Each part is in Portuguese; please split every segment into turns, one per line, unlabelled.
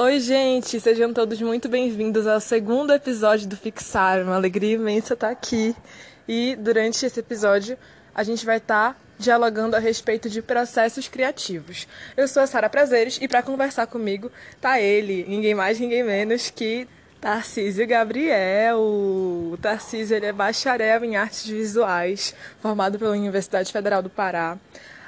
Oi, gente, sejam todos muito bem-vindos ao segundo episódio do Fixar. Uma alegria imensa estar aqui. E durante esse episódio, a gente vai estar dialogando a respeito de processos criativos. Eu sou a Sara Prazeres e para conversar comigo tá ele, ninguém mais, ninguém menos que Tarcísio Gabriel. O Tarcísio ele é bacharel em artes visuais, formado pela Universidade Federal do Pará,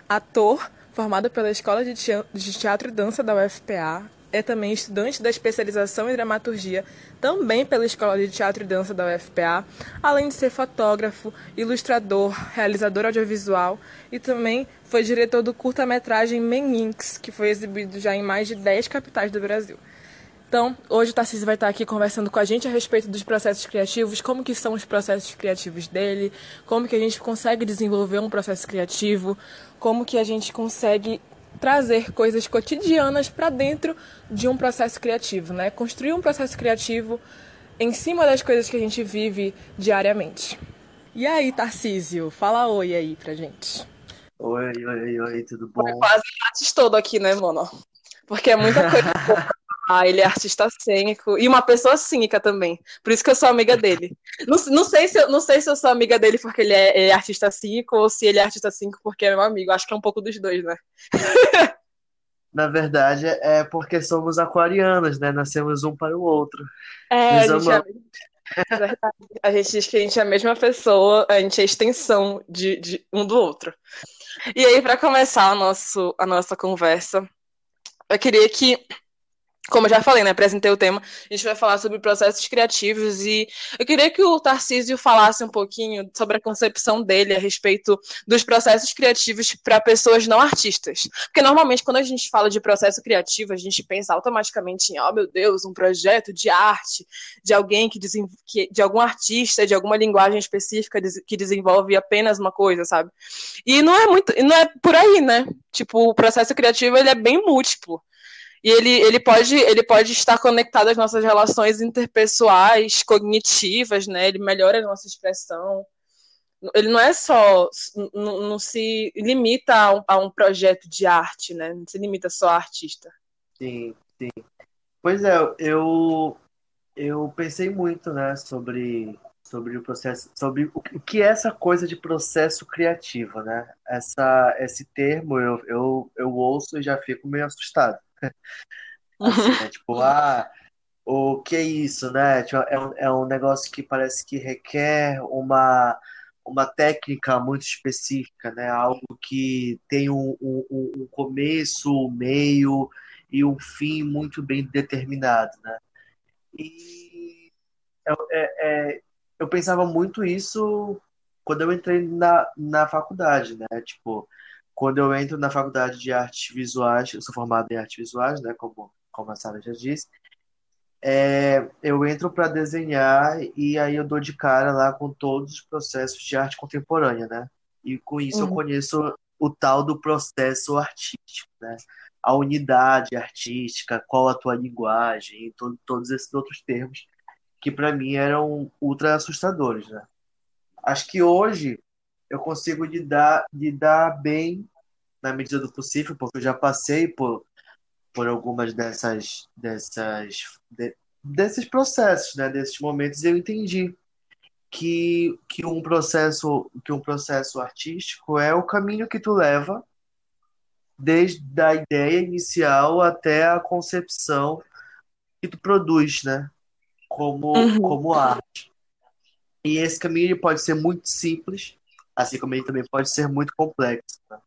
ator, formado pela Escola de Teatro e Dança da UFPA, é também estudante da especialização em dramaturgia, também pela Escola de Teatro e Dança da UFPA, além de ser fotógrafo, ilustrador, realizador audiovisual e também foi diretor do curta-metragem Meninx, que foi exibido já em mais de 10 capitais do Brasil. Então, hoje o Tarcísio vai estar aqui conversando com a gente a respeito dos processos criativos, como que são os processos criativos dele, como que a gente consegue desenvolver um processo criativo, como que a gente consegue trazer coisas cotidianas para dentro de um processo criativo, né? Construir um processo criativo em cima das coisas que a gente vive diariamente. E aí, Tarcísio, fala oi aí pra gente.
Oi, oi, oi, tudo bom?
É quase grátis todo aqui, né, mano? Porque é muita coisa Ah, ele é artista cênico e uma pessoa cínica também. Por isso que eu sou amiga dele. Não, não, sei, se eu, não sei se eu sou amiga dele porque ele é, é artista cínico ou se ele é artista cínico porque é meu amigo. Acho que é um pouco dos dois, né?
Na verdade, é porque somos aquarianos, né? Nascemos um para o outro.
É, a gente é... é verdade. A gente diz que a gente é a mesma pessoa, a gente é a extensão de, de um do outro. E aí, para começar a, nosso, a nossa conversa, eu queria que como eu já falei, né, apresentei o tema, a gente vai falar sobre processos criativos e eu queria que o Tarcísio falasse um pouquinho sobre a concepção dele a respeito dos processos criativos para pessoas não artistas. Porque normalmente quando a gente fala de processo criativo, a gente pensa automaticamente em, oh meu Deus, um projeto de arte, de alguém que, que de algum artista, de alguma linguagem específica que desenvolve apenas uma coisa, sabe? E não é muito, não é por aí, né? Tipo, o processo criativo ele é bem múltiplo. E ele, ele, pode, ele pode estar conectado às nossas relações interpessoais, cognitivas, né? Ele melhora a nossa expressão. Ele não é só. Não, não se limita a um, a um, projeto de arte, né? Não se limita só a artista.
Sim, sim. Pois é, eu, eu pensei muito, né, sobre, sobre o processo, sobre o que é essa coisa de processo criativo, né? Essa, esse termo eu, eu, eu ouço e já fico meio assustado. Assim, né? Tipo, ah, o que é isso, né? Tipo, é, um, é um negócio que parece que requer uma, uma técnica muito específica, né? Algo que tem um, um, um começo, um meio e um fim muito bem determinado, né? E é, é, eu pensava muito isso quando eu entrei na, na faculdade, né? Tipo, quando eu entro na faculdade de artes visuais, eu sou formado em artes visuais, né, como, como a Sara já disse, é, eu entro para desenhar e aí eu dou de cara lá com todos os processos de arte contemporânea, né? E com isso uhum. eu conheço o tal do processo artístico, né? A unidade artística, qual a tua linguagem, todo, todos esses outros termos que para mim eram ultra assustadores, né? Acho que hoje eu consigo lidar, lidar bem na medida do possível, porque eu já passei por, por algumas dessas, dessas de, desses processos, né, desses momentos, e eu entendi que, que um processo que um processo artístico é o caminho que tu leva desde a ideia inicial até a concepção que tu produz, né, como uhum. como arte. E esse caminho pode ser muito simples, assim como ele também pode ser muito complexo. Né?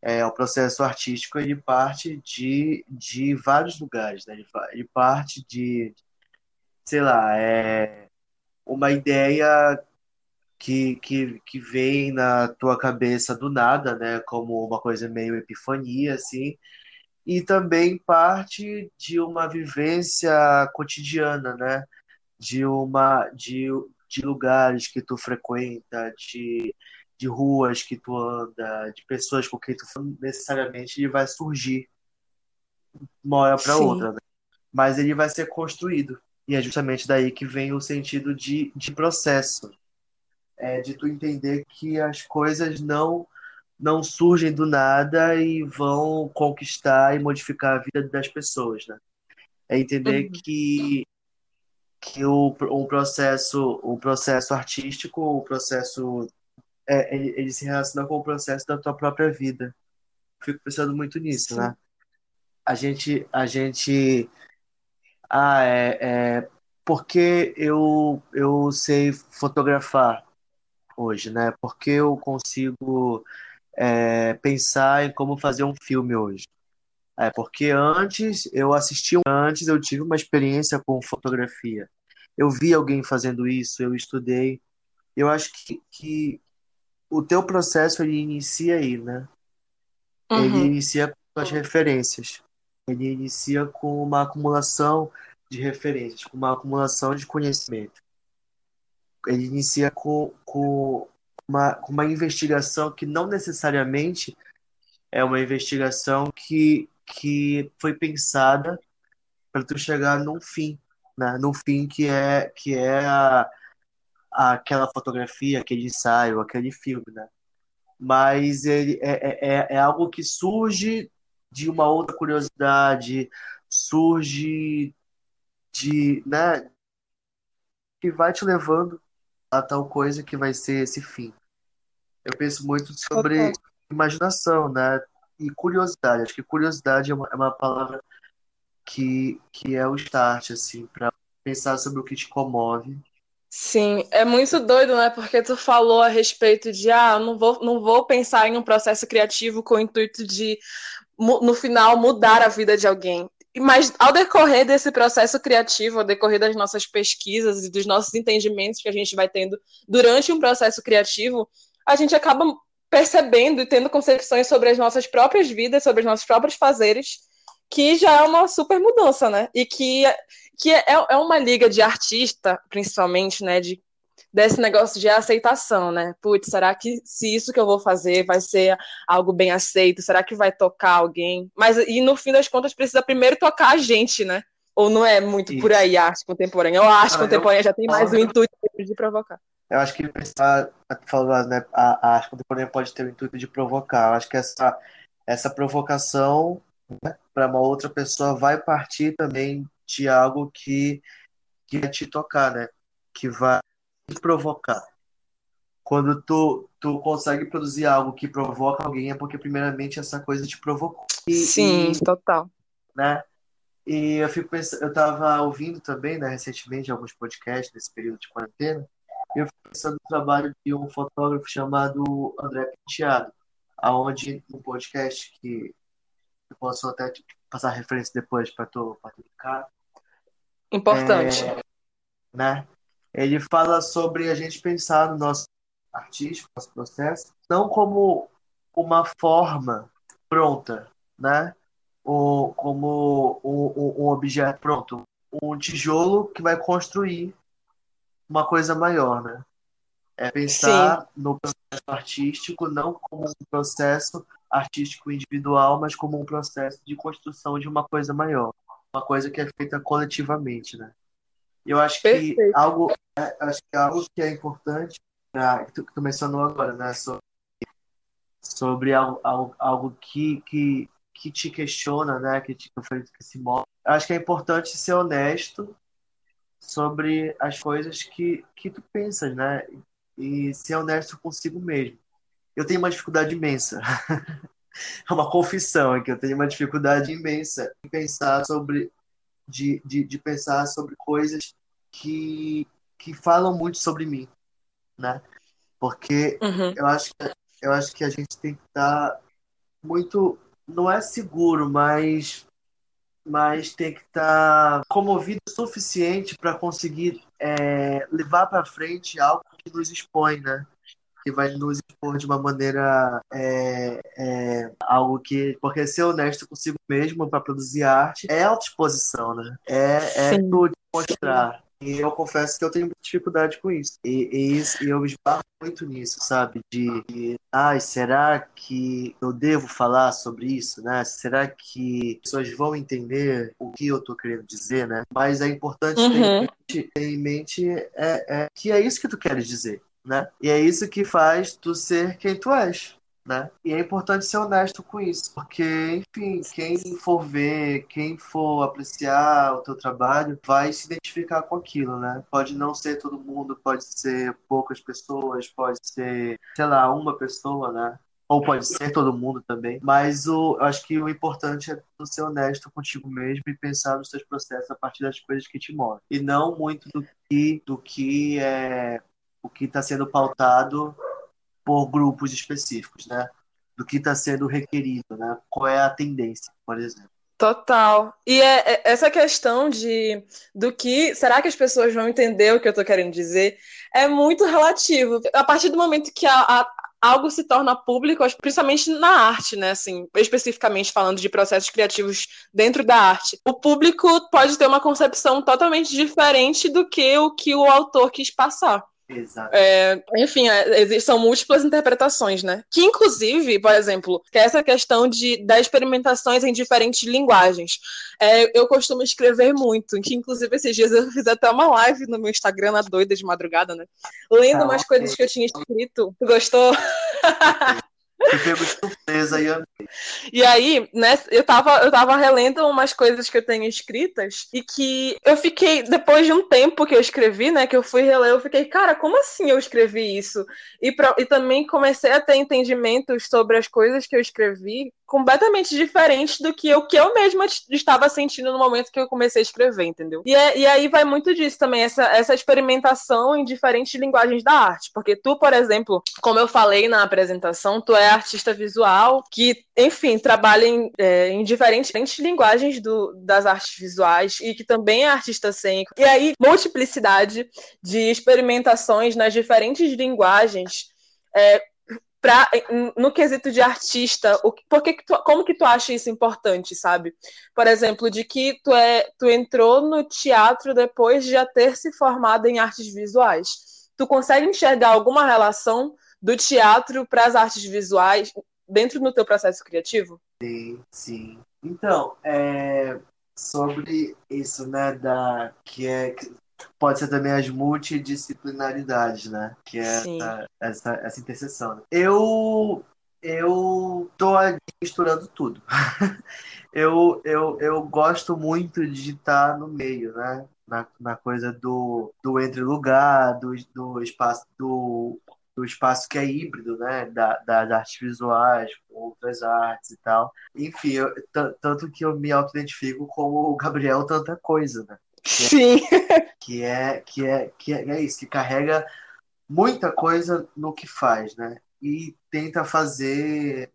É, o processo artístico ele parte de, de vários lugares, né? ele, ele parte de, sei lá, é uma ideia que, que, que vem na tua cabeça do nada, né? Como uma coisa meio epifania, assim, e também parte de uma vivência cotidiana, né? De uma de, de lugares que tu frequenta, de, de ruas que tu anda, de pessoas com quem tu necessariamente ele vai surgir uma hora para outra, né? mas ele vai ser construído. E é justamente daí que vem o sentido de, de processo. É de tu entender que as coisas não não surgem do nada e vão conquistar e modificar a vida das pessoas, né? É entender uhum. que que o, o processo o processo artístico, o processo é, ele, ele, se relaciona com o processo da tua própria vida. Fico pensando muito nisso, Sim. né? A gente a gente ah, é, é porque eu eu sei fotografar hoje, né? Porque eu consigo é, pensar em como fazer um filme hoje. É, porque antes eu assisti, antes eu tive uma experiência com fotografia. Eu vi alguém fazendo isso, eu estudei. Eu acho que, que o teu processo ele inicia aí, né? Uhum. Ele inicia com as referências. Ele inicia com uma acumulação de referências, com uma acumulação de conhecimento. Ele inicia com, com, uma, com uma investigação que não necessariamente é uma investigação que, que foi pensada para tu chegar num fim, né? Num fim que é que é a, a, aquela fotografia, aquele ensaio, aquele filme, né? Mas ele é, é, é, é algo que surge de uma outra curiosidade, surge de, né, que vai te levando a tal coisa que vai ser esse fim. Eu penso muito sobre okay. imaginação, né? E curiosidade. Acho que curiosidade é uma, é uma palavra que, que é o start, assim, para pensar sobre o que te comove.
Sim, é muito doido, né? Porque tu falou a respeito de, ah, não vou, não vou pensar em um processo criativo com o intuito de, no final, mudar a vida de alguém. Mas ao decorrer desse processo criativo, ao decorrer das nossas pesquisas e dos nossos entendimentos que a gente vai tendo durante um processo criativo, a gente acaba percebendo e tendo concepções sobre as nossas próprias vidas, sobre os nossos próprios fazeres, que já é uma super mudança, né? E que, que é, é uma liga de artista, principalmente, né? De, desse negócio de aceitação, né? Putz, será que se isso que eu vou fazer vai ser algo bem aceito? Será que vai tocar alguém? Mas e no fim das contas precisa primeiro tocar a gente, né? Ou não é muito isso. por aí a arte contemporânea? Ou a arte ah, contemporânea eu... já tem mais o intuito de provocar?
Eu acho que pensar, falando, né, a, a arte contemporânea pode ter o intuito de provocar. Eu acho que essa, essa provocação né, para uma outra pessoa vai partir também de algo que, que vai te tocar, né? Que vai te provocar. Quando tu, tu consegue produzir algo que provoca alguém, é porque primeiramente essa coisa te provocou.
E, Sim, e, total.
Né? E eu fico pensando, eu estava ouvindo também, né, recentemente, alguns podcasts nesse período de quarentena, eu fico pensando no trabalho de um fotógrafo chamado André Penteado, aonde um podcast que eu posso até tipo, passar referência depois para tu, pra tu ficar.
Importante.
É, né? Ele fala sobre a gente pensar no nosso artístico, nosso processo, não como uma forma pronta, né? Ou como um, um objeto pronto, um tijolo que vai construir uma coisa maior, né? É pensar Sim. no processo artístico não como um processo artístico individual, mas como um processo de construção de uma coisa maior, uma coisa que é feita coletivamente, né? Eu acho Perfeito. que algo, é, acho que algo que é importante, né, que tu, que tu mencionou agora, né, sobre, sobre algo, algo, algo que, que, que te questiona, né, que te que se move. Acho que é importante ser honesto sobre as coisas que, que tu pensas, né? E ser honesto consigo mesmo eu tenho uma dificuldade imensa. é uma confissão aqui, eu tenho uma dificuldade imensa em pensar sobre de, de, de pensar sobre coisas que, que falam muito sobre mim, né? Porque uhum. eu acho que eu acho que a gente tem que estar muito não é seguro, mas mas tem que estar comovido o suficiente para conseguir é, levar para frente algo que nos expõe, né? Vai nos expor de uma maneira é, é, algo que porque ser honesto consigo mesmo para produzir arte é autoexposição, né? É, é tudo mostrar. E eu confesso que eu tenho dificuldade com isso. E, e, isso, e eu esbarro muito nisso, sabe? De, de, ai, será que eu devo falar sobre isso, né? Será que as pessoas vão entender o que eu tô querendo dizer, né? Mas é importante uhum. ter, em mente, ter em mente é, é, que é isso que tu queres dizer né? E é isso que faz tu ser quem tu és, né? E é importante ser honesto com isso, porque, enfim, quem for ver, quem for apreciar o teu trabalho, vai se identificar com aquilo, né? Pode não ser todo mundo, pode ser poucas pessoas, pode ser, sei lá, uma pessoa, né? ou pode ser todo mundo também, mas o, eu acho que o importante é ser honesto contigo mesmo e pensar nos seus processos a partir das coisas que te movem e não muito do que do que é o que está sendo pautado por grupos específicos, né? Do que está sendo requerido, né? Qual é a tendência, por exemplo.
Total. E é, é, essa questão de do que será que as pessoas vão entender o que eu estou querendo dizer é muito relativo. A partir do momento que a, a, algo se torna público, principalmente na arte, né? Assim, especificamente falando de processos criativos dentro da arte. O público pode ter uma concepção totalmente diferente do que o que o autor quis passar.
Exato.
É, enfim, é, são múltiplas interpretações, né? Que, inclusive, por exemplo, que é essa questão de, das experimentações em diferentes linguagens. É, eu costumo escrever muito, que, inclusive, esses dias eu fiz até uma live no meu Instagram, na doida de madrugada, né? Lendo ah, umas coisas que eu tinha escrito. Tu
surpresa e.
E aí, né, eu tava, eu tava relendo umas coisas que eu tenho escritas e que eu fiquei, depois de um tempo que eu escrevi, né, que eu fui reler, eu fiquei, cara, como assim eu escrevi isso? E, pra, e também comecei a ter entendimentos sobre as coisas que eu escrevi completamente diferente do que eu, que eu mesma estava sentindo no momento que eu comecei a escrever, entendeu? E, é, e aí vai muito disso também, essa, essa experimentação em diferentes linguagens da arte. Porque tu, por exemplo, como eu falei na apresentação, tu é artista visual que, enfim, trabalha em, é, em diferentes, diferentes linguagens do, das artes visuais e que também é artista cênico. E aí, multiplicidade de experimentações nas diferentes linguagens. É, pra, no quesito de artista, o, por que, que tu, como que tu acha isso importante, sabe? Por exemplo, de que tu, é, tu entrou no teatro depois de já ter se formado em artes visuais. Tu consegue enxergar alguma relação do teatro para as artes visuais dentro do teu processo criativo?
Sim, sim. Então, é, sobre isso, né, da que é pode ser também as multidisciplinaridades, né? Que é essa, essa, essa, interseção. Né? Eu eu tô misturando tudo. eu, eu, eu gosto muito de estar no meio, né? Na, na coisa do, do entre lugar, do, do espaço do, do espaço que é híbrido, né? Da, das artes visuais, com outras artes e tal. Enfim, eu, tanto que eu me auto-identifico como o Gabriel Tanta Coisa, né?
Sim.
Que é, que é, que é, é isso, que carrega muita coisa no que faz, né? E tenta fazer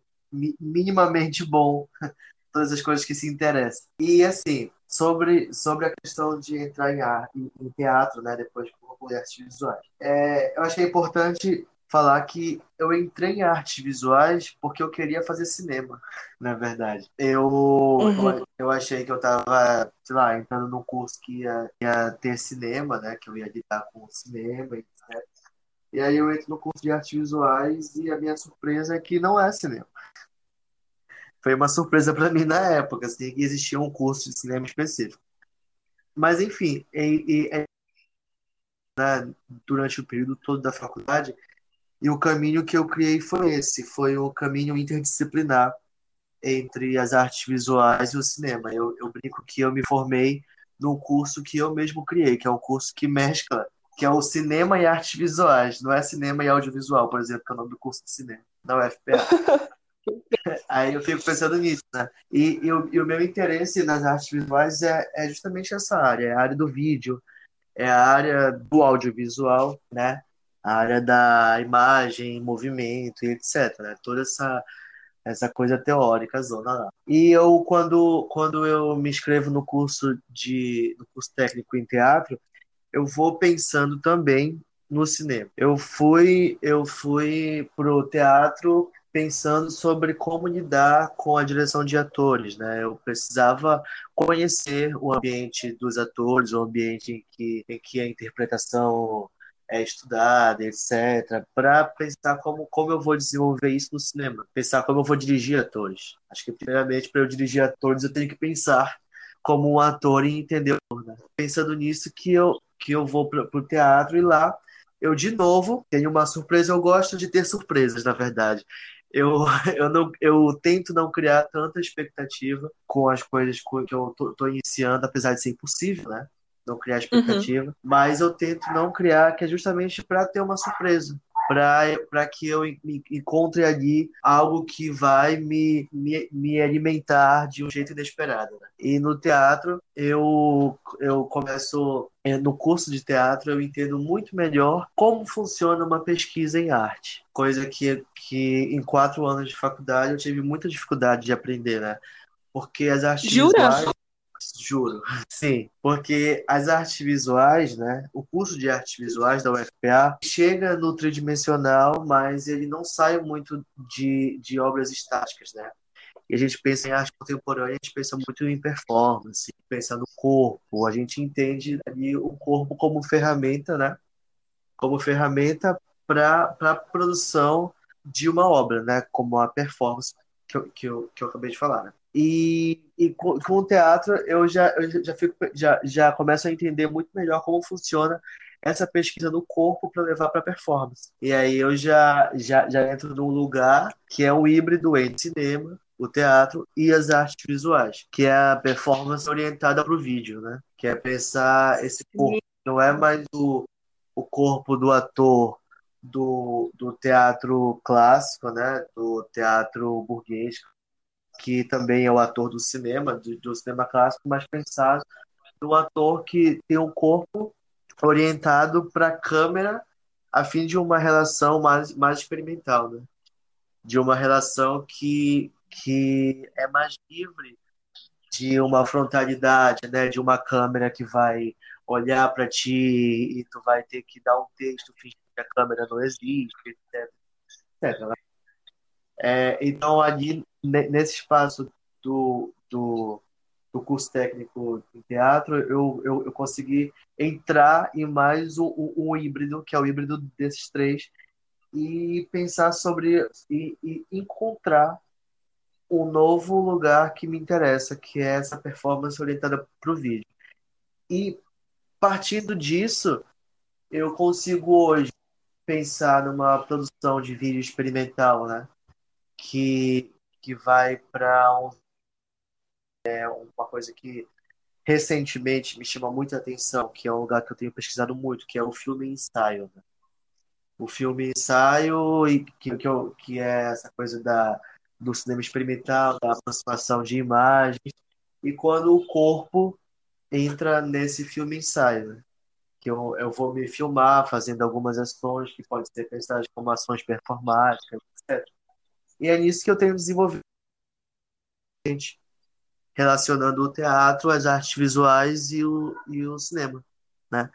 minimamente bom todas as coisas que se interessam. E assim, sobre, sobre a questão de entrar em, arte, em teatro, né, depois com artes visuais. É, eu acho que é importante falar que eu entrei em artes visuais porque eu queria fazer cinema, na verdade. Eu, uhum. eu, eu, achei que eu tava, sei lá, entrando num curso que ia, ia ter cinema, né? Que eu ia lidar com cinema, etc. E aí eu entro no curso de artes visuais e a minha surpresa é que não é cinema. Foi uma surpresa para mim na época, assim, que existia um curso de cinema específico. Mas, enfim, e, e, né, durante o período todo da faculdade, e o caminho que eu criei foi esse, foi o caminho interdisciplinar entre as artes visuais e o cinema. Eu, eu brinco que eu me formei num curso que eu mesmo criei, que é um curso que mescla, que é o cinema e artes visuais, não é cinema e audiovisual, por exemplo, que é o nome do curso de cinema, da UFPA. Aí eu fico pensando nisso, né? E, e, o, e, o, meu interesse nas artes visuais é, é justamente essa área, é a área do vídeo, é a área do audiovisual, né? A área da imagem, movimento e etc. Né? Toda essa, essa coisa teórica, zona lá. E eu, quando, quando eu me inscrevo no curso, de, no curso técnico em teatro, eu vou pensando também no cinema. Eu fui, eu fui pro teatro pensando sobre como lidar com a direção de atores, né? Eu precisava conhecer o ambiente dos atores, o ambiente em que, em que a interpretação é, estudada, etc., para pensar como, como eu vou desenvolver isso no cinema, pensar como eu vou dirigir atores. Acho que, primeiramente, para eu dirigir atores, eu tenho que pensar como um ator e entender. Né? Pensando nisso, que eu, que eu vou para o teatro e lá eu, de novo, tenho uma surpresa. Eu gosto de ter surpresas, na verdade. eu, eu, não, eu tento não criar tanta expectativa com as coisas que eu tô iniciando, apesar de ser impossível, né? Não criar expectativa, uhum. mas eu tento não criar, que é justamente para ter uma surpresa para que eu encontre ali algo que vai me, me, me alimentar de um jeito inesperado. Né? E no teatro, eu, eu começo, é, no curso de teatro, eu entendo muito melhor como funciona uma pesquisa em arte. Coisa que, que em quatro anos de faculdade eu tive muita dificuldade de aprender, né? Porque as artes
Jura?
visuais Juro, sim, porque as artes visuais, né? O curso de artes visuais da UFPA chega no tridimensional, mas ele não sai muito de, de obras estáticas, né? E a gente pensa em arte contemporânea, a gente pensa muito em performance, pensa no corpo, a gente entende ali o corpo como ferramenta, né? Como ferramenta para a produção de uma obra, né? Como a performance que eu, que eu, que eu acabei de falar, né? E, e com, com, o teatro eu já, eu já, fico, já, já começo a entender muito melhor como funciona essa pesquisa no corpo para levar para performance. E aí eu já, já, já entro num lugar que é um híbrido entre cinema, o teatro e as artes visuais, que é a performance orientada para o vídeo, né? Que é pensar esse corpo. Não é mais o, o corpo do ator do, do teatro clássico, né? Do teatro burguês, que também é o ator do cinema, do, do cinema clássico, mas pensado no ator que tem um corpo orientado para a câmera a fim de uma relação mais, mais experimental, né? De uma relação que, que é mais livre de uma frontalidade, né? De uma câmera que vai olhar para ti e tu vai ter que dar um texto fingindo que a câmera não existe, etc. etc. É, então, ali, nesse espaço do, do, do, curso técnico em teatro, eu, eu, eu consegui entrar em mais um, um, híbrido, que é o híbrido desses três, e pensar sobre e, e encontrar um novo lugar que me interessa, que é essa performance orientada para o vídeo. E partindo disso, eu consigo hoje pensar numa produção de vídeo experimental, né? Que, que vai para um, é, uma coisa que recentemente me chama muita atenção, que é um lugar que eu tenho pesquisado muito, que é o filme ensaio. Né? O filme ensaio, e que, que, eu, que é essa coisa da, do cinema experimental, da aproximação de imagens, e quando o corpo entra nesse filme ensaio. Né? Que eu, eu vou me filmar fazendo algumas ações que podem ser pensadas como ações performáticas, etc. E é nisso que eu tenho desenvolvido relacionando o teatro, as artes visuais e o, e o cinema, né?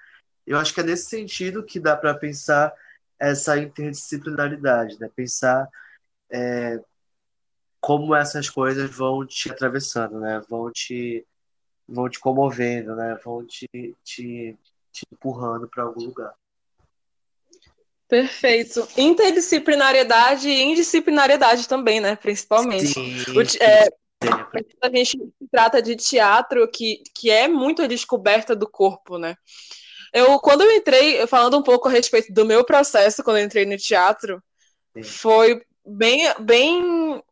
Eu acho que é nesse sentido que dá para pensar essa interdisciplinaridade, né? Pensar é, como essas coisas vão te atravessando, né? Vão te vão te comovendo, né? Vão te, te, te empurrando para algum lugar.
Perfeito. Interdisciplinariedade e indisciplinariedade também, né? Principalmente. Sim, o, é, a gente trata de teatro que, que é muito a descoberta do corpo, né? Eu, quando eu entrei, falando um pouco a respeito do meu processo quando eu entrei no teatro, Sim. foi bem, bem,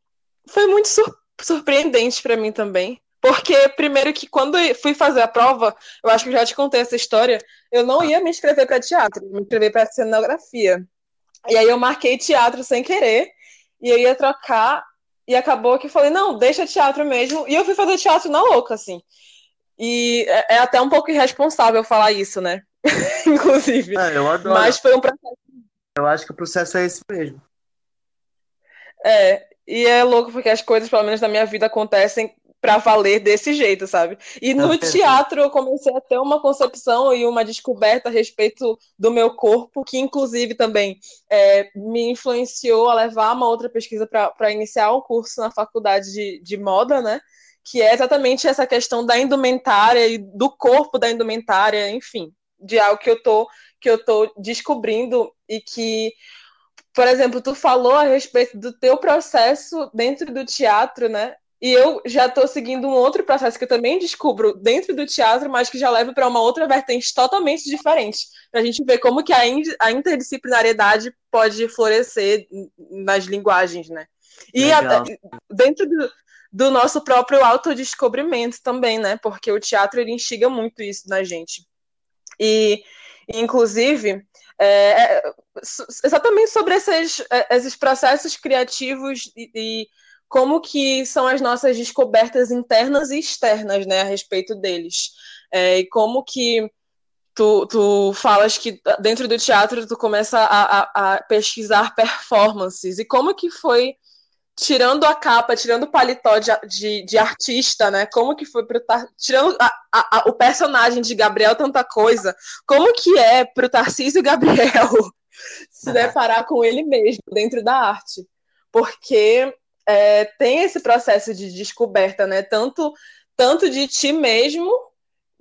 foi muito sur surpreendente para mim também, porque, primeiro, que quando fui fazer a prova, eu acho que eu já te contei essa história, eu não ia me inscrever para teatro, me inscrever para cenografia. E aí eu marquei teatro sem querer, e eu ia trocar, e acabou que eu falei, não, deixa teatro mesmo. E eu fui fazer teatro na louca, assim. E é, é até um pouco irresponsável falar isso, né? Inclusive.
É, eu adoro.
Mas foi um processo.
Eu acho que o processo é esse mesmo.
É, e é louco porque as coisas, pelo menos na minha vida, acontecem para valer desse jeito, sabe? E no teatro eu comecei a ter uma concepção e uma descoberta a respeito do meu corpo, que inclusive também é, me influenciou a levar uma outra pesquisa para iniciar um curso na faculdade de, de moda, né? Que é exatamente essa questão da indumentária e do corpo da indumentária, enfim, de algo que eu tô que eu tô descobrindo e que por exemplo, tu falou a respeito do teu processo dentro do teatro, né? E eu já estou seguindo um outro processo que eu também descubro dentro do teatro, mas que já leva para uma outra vertente totalmente diferente. Para a gente ver como que a, interdisciplinariedade pode florescer nas linguagens, né? E a, dentro do, do, nosso próprio autodescobrimento também, né? Porque o teatro ele instiga muito isso na gente. E, inclusive, é, é exatamente sobre esses, é, esses processos criativos e, e como que são as nossas descobertas internas e externas, né, a respeito deles. É, e como que tu, tu falas que dentro do teatro tu começa a, a, a, pesquisar performances. E como que foi, tirando a capa, tirando o paletó de, de, de artista, né? Como que foi pro tirando a, o personagem de Gabriel Tanta Coisa, como que é pro Tarcísio Gabriel se deparar com ele mesmo dentro da arte? Porque é, tem esse processo de descoberta, né? Tanto, tanto de ti mesmo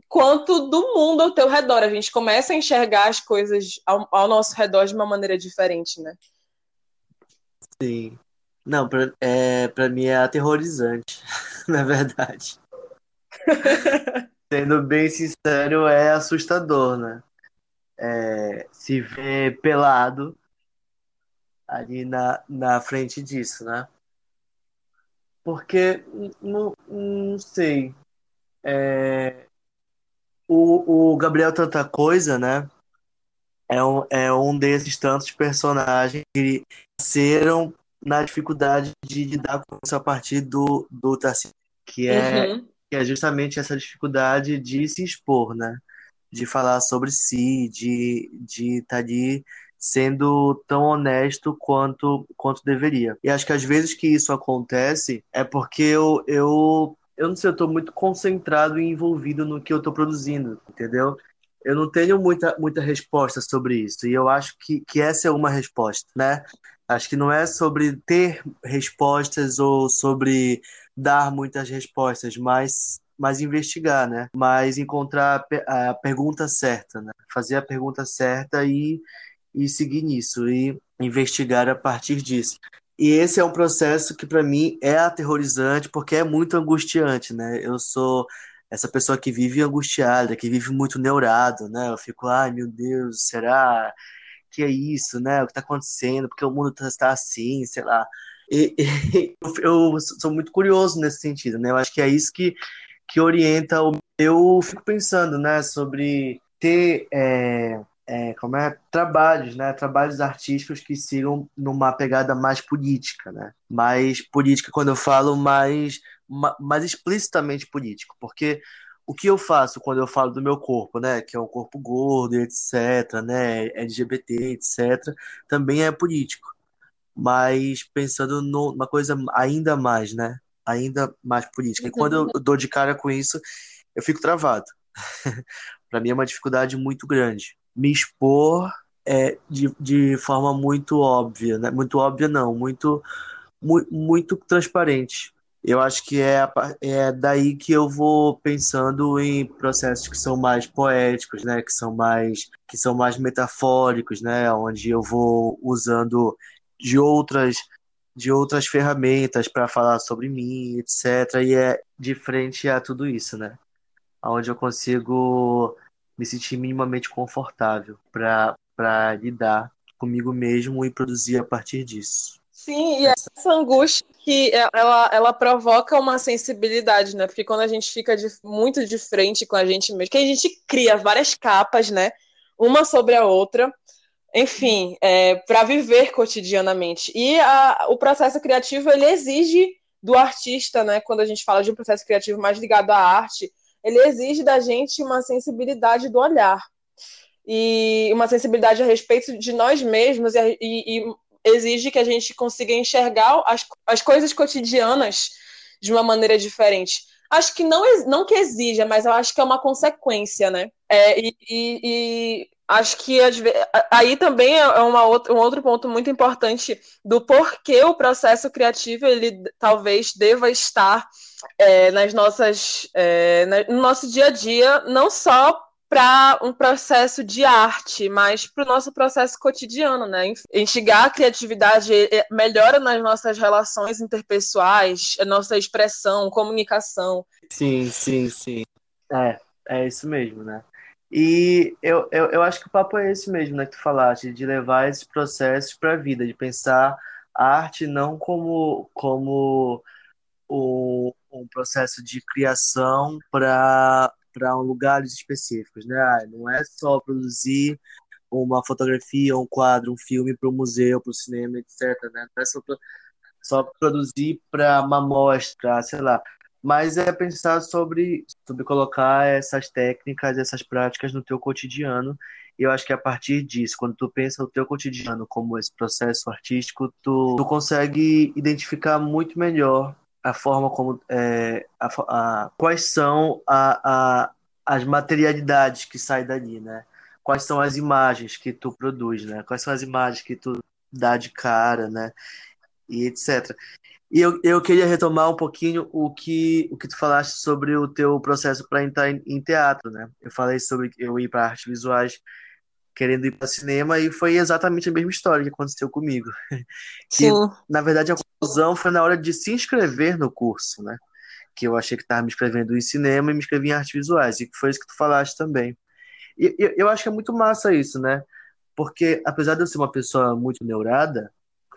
quanto do mundo ao teu redor. A gente começa a enxergar as coisas ao, ao nosso redor de uma maneira diferente, né?
Sim. Não, pra, é, pra mim é aterrorizante, na verdade. Sendo bem sincero, é assustador, né? É, se ver pelado ali na, na frente disso, né? Porque, não, não sei. É, o, o Gabriel Tanta Coisa, né? É um, é um desses tantos personagens que nasceram na dificuldade de lidar com isso a partir do, do Tarcísio, que é, uhum. que é justamente essa dificuldade de se expor, né? De falar sobre si, de estar de tá ali sendo tão honesto quanto, quanto deveria. E acho que às vezes que isso acontece é porque eu, eu, eu não sei, eu estou muito concentrado e envolvido no que eu estou produzindo, entendeu? Eu não tenho muita, muita resposta sobre isso. E eu acho que, que essa é uma resposta, né? Acho que não é sobre ter respostas ou sobre dar muitas respostas, mas, mas investigar, né? Mas encontrar a pergunta certa, né? Fazer a pergunta certa e e seguir nisso e investigar a partir disso. E esse é um processo que para mim é aterrorizante porque é muito angustiante, né? Eu sou essa pessoa que vive angustiada, que vive muito neurado, né? Eu fico, ai meu Deus, será que é isso, né? O que está acontecendo? Porque o mundo está assim, sei lá. E, e, eu sou muito curioso nesse sentido, né? Eu acho que é isso que, que orienta o. Eu fico pensando, né, sobre ter é, é, como é, trabalhos, né, trabalhos artísticos que sigam numa pegada mais política, né, mais política quando eu falo mais, mais explicitamente político, porque o que eu faço quando eu falo do meu corpo, né, que é um corpo gordo, etc, né, LGBT, etc, também é político, mas pensando numa coisa ainda mais, né, ainda mais política. E quando eu uhum. dou de cara com isso, eu fico travado. Para mim é uma dificuldade muito grande me expor é, de, de forma muito óbvia, né? Muito óbvia não, muito, muito, muito transparente. Eu acho que é, é daí que eu vou pensando em processos que são mais poéticos, né? Que são mais, que são mais metafóricos, né? Onde eu vou usando de outras de outras ferramentas para falar sobre mim, etc. E é de frente a tudo isso, né? Onde eu consigo me sentir minimamente confortável para lidar comigo mesmo e produzir a partir disso.
Sim, e essa angústia que ela, ela provoca uma sensibilidade, né? Porque quando a gente fica de, muito de frente com a gente mesmo, que a gente cria várias capas, né? Uma sobre a outra, enfim, é, para viver cotidianamente. E a, o processo criativo ele exige do artista, né? Quando a gente fala de um processo criativo mais ligado à arte, ele exige da gente uma sensibilidade do olhar e uma sensibilidade a respeito de nós mesmos e, e, e exige que a gente consiga enxergar as, as coisas cotidianas de uma maneira diferente. Acho que não, não que exija, mas eu acho que é uma consequência, né? É, e, e, acho que aí também é uma outra, um outro ponto muito importante do porquê o processo criativo ele talvez deva estar é, nas nossas, é, no nosso dia a dia, não só para um processo de arte, mas para o nosso processo cotidiano, né? Instigar a criatividade é, melhora nas nossas relações interpessoais, a nossa expressão, comunicação.
Sim, sim, sim. É, é isso mesmo, né? E eu, eu, eu acho que o papo é esse mesmo, né? Que tu falaste, de levar esses processos para a vida, de pensar a arte não como, como um, um processo de criação para lugares específicos, né? Ah, não é só produzir uma fotografia, um quadro, um filme para o museu, para o cinema, etc. Né? Não é só, só produzir para uma mostra, sei lá. Mas é pensar sobre, sobre colocar essas técnicas, essas práticas no teu cotidiano. E eu acho que a partir disso, quando tu pensa no teu cotidiano como esse processo artístico, tu, tu consegue identificar muito melhor a forma como é, a, a, quais são a, as materialidades que saem dali, né? Quais são as imagens que tu produz, né? Quais são as imagens que tu dá de cara, né? E etc. E eu, eu queria retomar um pouquinho o que, o que tu falaste sobre o teu processo para entrar em, em, teatro, né? Eu falei sobre eu ir para artes visuais querendo ir para cinema e foi exatamente a mesma história que aconteceu comigo.
Sim.
na verdade, a conclusão foi na hora de se inscrever no curso, né? Que eu achei que estava me inscrevendo em cinema e me inscrevi em artes visuais, e foi isso que tu falaste também. E eu, eu acho que é muito massa isso, né? Porque apesar de eu ser uma pessoa muito neurada,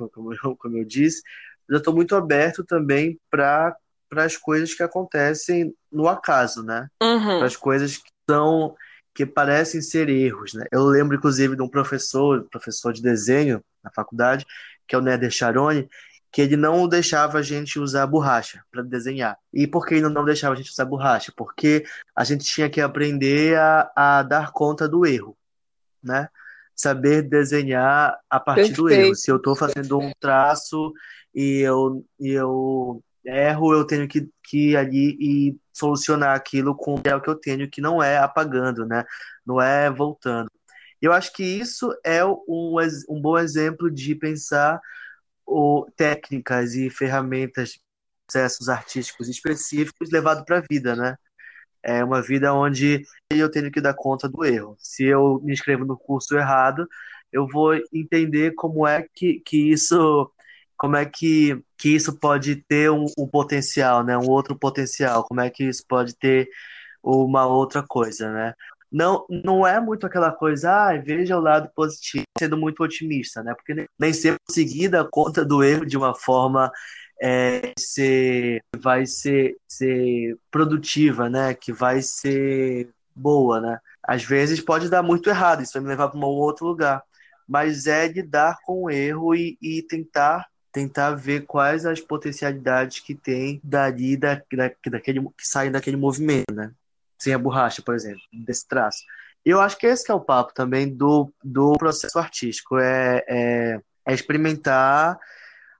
como eu, como eu disse, eu estou muito aberto também para para as coisas que acontecem no acaso, né?
Uhum.
Para as coisas que são que parecem ser erros, né? Eu lembro inclusive de um professor, professor de desenho na faculdade, que é o Néder Charoni, que ele não deixava a gente usar borracha para desenhar. E por que ele não deixava a gente usar borracha? Porque a gente tinha que aprender a, a dar conta do erro, né? Saber desenhar a partir Perfeito. do erro. Se eu estou fazendo um traço e eu, e eu erro, eu tenho que, que ir ali e solucionar aquilo com o que eu tenho, que não é apagando, né? Não é voltando. Eu acho que isso é um, um bom exemplo de pensar o, técnicas e ferramentas, processos artísticos específicos levado para a vida, né? É uma vida onde eu tenho que dar conta do erro. Se eu me inscrevo no curso errado, eu vou entender como é que, que isso como é que, que isso pode ter um, um, potencial, né? Um outro potencial, como é que isso pode ter uma outra coisa, né? Não, não é muito aquela coisa, ah, veja o lado positivo, sendo muito otimista, né? Porque nem sempre conseguir dar conta do erro de uma forma é, ser, vai ser, ser produtiva, né? Que vai ser boa, né? Às vezes pode dar muito errado, isso vai me levar para um outro lugar. Mas é lidar com o erro e, e tentar tentar ver quais as potencialidades que tem dali da, da, daquele, que saem daquele movimento, né? Sem a borracha, por exemplo, desse traço. Eu acho que esse é o papo também do, do processo artístico, é, é, é experimentar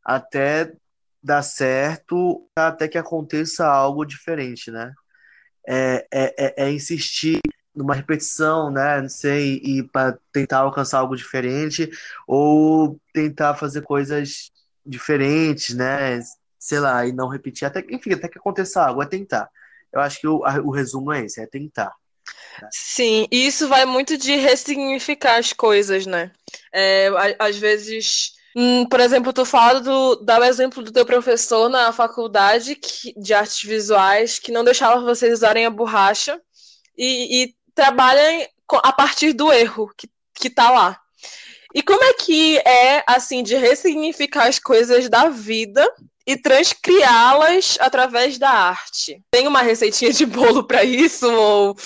até dar certo, até que aconteça algo diferente, né? É, é, é, é insistir numa repetição, né? Não sei, e para tentar alcançar algo diferente, ou tentar fazer coisas diferentes, né? Sei lá, e não repetir, até, enfim, até que aconteça algo, é tentar. Eu acho que o, a, o resumo é esse, é tentar.
Sim, e isso vai muito de ressignificar as coisas, né? É, às vezes, hum, por exemplo, tu fala do, dá o exemplo do teu professor na faculdade que, de artes visuais que não deixava vocês usarem a borracha e, e trabalha a partir do erro que, que tá lá. E como é que é, assim, de ressignificar as coisas da vida e transcriá-las através da arte? Tem uma receitinha de bolo para isso ou,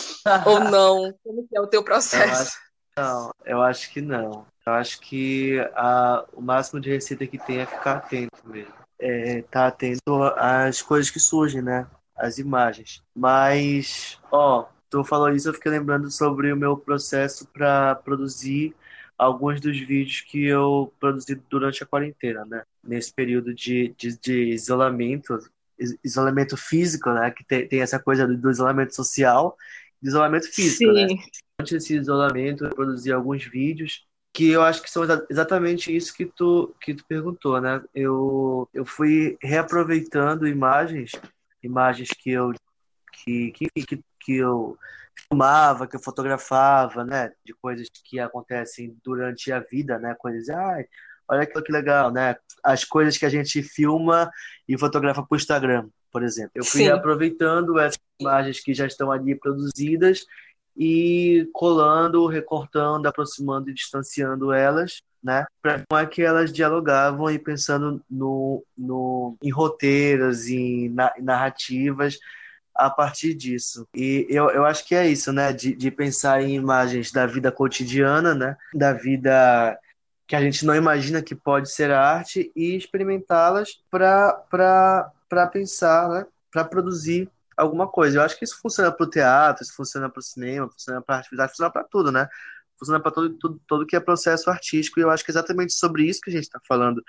ou não? Como é o teu processo?
Eu acho, não, eu acho que não. Eu acho que a, o máximo de receita que tem é ficar atento mesmo. É, tá atento às coisas que surgem, né? As imagens. Mas, ó, tu falou isso, eu fiquei lembrando sobre o meu processo para produzir alguns dos vídeos que eu produzi durante a quarentena, né? Nesse período de, de, de isolamento, isolamento físico, né? Que tem, tem essa coisa do, do isolamento social e isolamento físico, né? Sim. né? Durante esse isolamento, eu produzi alguns vídeos que eu acho que são exatamente isso que tu, que tu perguntou, né? Eu, eu fui reaproveitando imagens, imagens que eu que, que, que, que eu filmava, que eu fotografava, né? De coisas que acontecem durante a vida, né? Coisas, ai, olha que legal, né? As coisas que a gente filma e fotografa para o Instagram, por exemplo. Eu fui Sim. aproveitando essas imagens que já estão ali produzidas e colando, recortando, aproximando e distanciando elas né? Para como é que elas dialogavam e pensando no, no, em roteiros, em na, narrativas a partir disso. E eu, eu acho que é isso, né? De, de pensar em imagens da vida cotidiana, né? Da vida que a gente não imagina que pode ser arte e experimentá-las para pensar, né? Para produzir alguma coisa. Eu acho que isso funciona para o teatro, isso funciona para o cinema, funciona para a atividade, funciona para tudo, né? Funciona para todo, tudo, todo que é processo artístico. E eu acho que é exatamente sobre isso que a gente está falando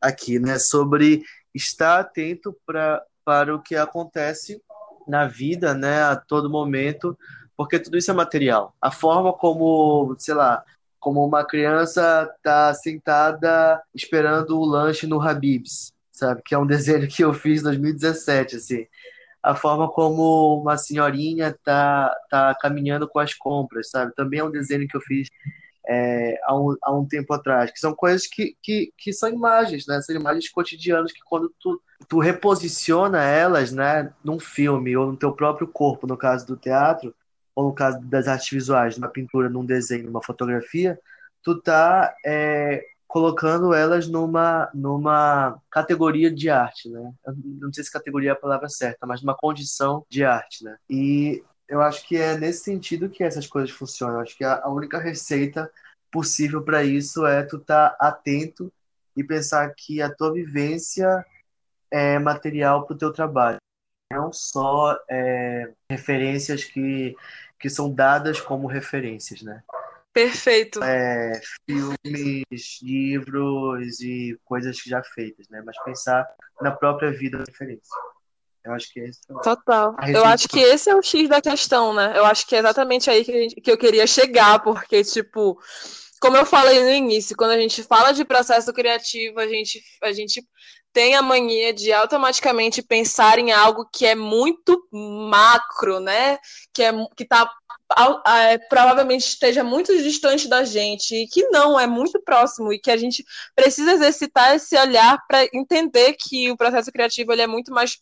aqui, né? Sobre estar atento para para o que acontece na vida, né? A todo momento, porque tudo isso é material. A forma como, sei lá, como uma criança tá sentada esperando o lanche no Habib's, sabe? Que é um desenho que eu fiz em 2017, assim a forma como uma senhorinha tá, tá caminhando com as compras, sabe? Também é um desenho que eu fiz é, há, um, há um tempo atrás, que são coisas que, que, que são imagens, né? São imagens cotidianas que quando tu, tu reposiciona elas, né, num filme ou no teu próprio corpo, no caso do teatro, ou no caso das artes visuais, numa pintura, num desenho, numa fotografia, tu tá é, colocando elas numa, numa categoria de arte, né? Eu não sei se categoria é a palavra certa, mas numa condição de arte, né? E eu acho que é nesse sentido que essas coisas funcionam. Eu acho que a única receita possível para isso é tu estar tá atento e pensar que a tua vivência é material para o teu trabalho. Não só é, referências que, que são dadas como referências, né?
Perfeito.
É, filmes, livros e coisas já feitas, né? Mas pensar na própria vida da referência. Eu acho que é esse
Total. Eu acho que esse é o X da questão, né? Eu acho que é exatamente aí que, gente, que eu queria chegar, porque, tipo, como eu falei no início, quando a gente fala de processo criativo, a gente, a gente tem a mania de automaticamente pensar em algo que é muito macro, né? Que é que tá é, provavelmente esteja muito distante da gente e que não é muito próximo e que a gente precisa exercitar esse olhar para entender que o processo criativo ele é muito mais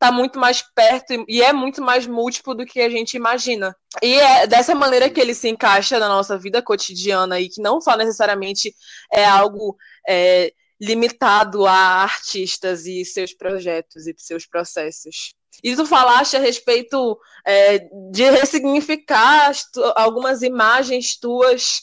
está muito mais perto e é muito mais múltiplo do que a gente imagina. E é dessa maneira que ele se encaixa na nossa vida cotidiana e que não só necessariamente é algo é, limitado a artistas e seus projetos e seus processos. E tu falaste a respeito é, de ressignificar algumas imagens tuas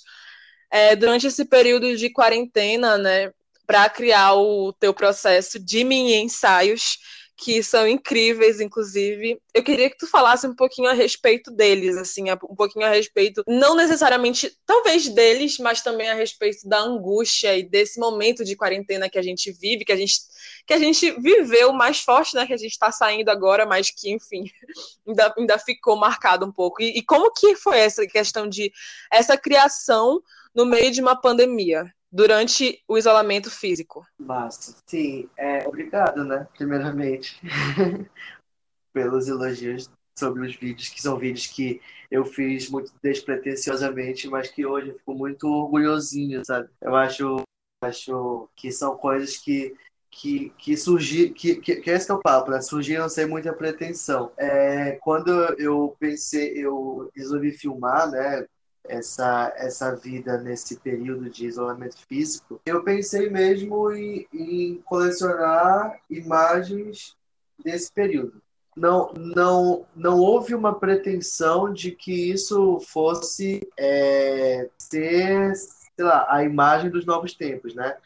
é, durante esse período de quarentena, né? Para criar o teu processo de mini ensaios que são incríveis, inclusive. Eu queria que tu falasse um pouquinho a respeito deles, assim, um pouquinho a respeito, não necessariamente, talvez deles, mas também a respeito da angústia e desse momento de quarentena que a gente vive, que a gente, que a gente viveu mais forte, né? Que a gente está saindo agora, mas que, enfim, ainda, ainda ficou marcado um pouco. E, e como que foi essa questão de essa criação no meio de uma pandemia? Durante o isolamento físico.
Massa. Sim, é, obrigado, né? Primeiramente, pelos elogios sobre os vídeos, que são vídeos que eu fiz muito despretensiosamente, mas que hoje eu fico muito orgulhosinho, sabe? Eu acho, acho que são coisas que que, que surgiram, que, que, que esse é o papo, né? Surgiram sem muita pretensão. É, quando eu pensei, eu resolvi filmar, né? Essa, essa vida nesse período de isolamento físico, eu pensei mesmo em, em colecionar imagens desse período. Não, não, não houve uma pretensão de que isso fosse é, ser, sei lá, a imagem dos novos tempos, né?